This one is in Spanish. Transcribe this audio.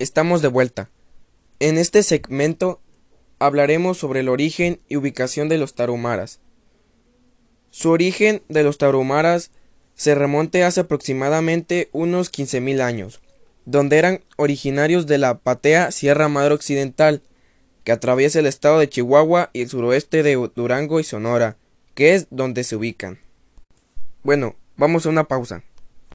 Estamos de vuelta. En este segmento hablaremos sobre el origen y ubicación de los tarumaras. Su origen de los tarumaras se remonte hace aproximadamente unos 15.000 años, donde eran originarios de la patea Sierra Madre Occidental, que atraviesa el estado de Chihuahua y el suroeste de Durango y Sonora, que es donde se ubican. Bueno, vamos a una pausa.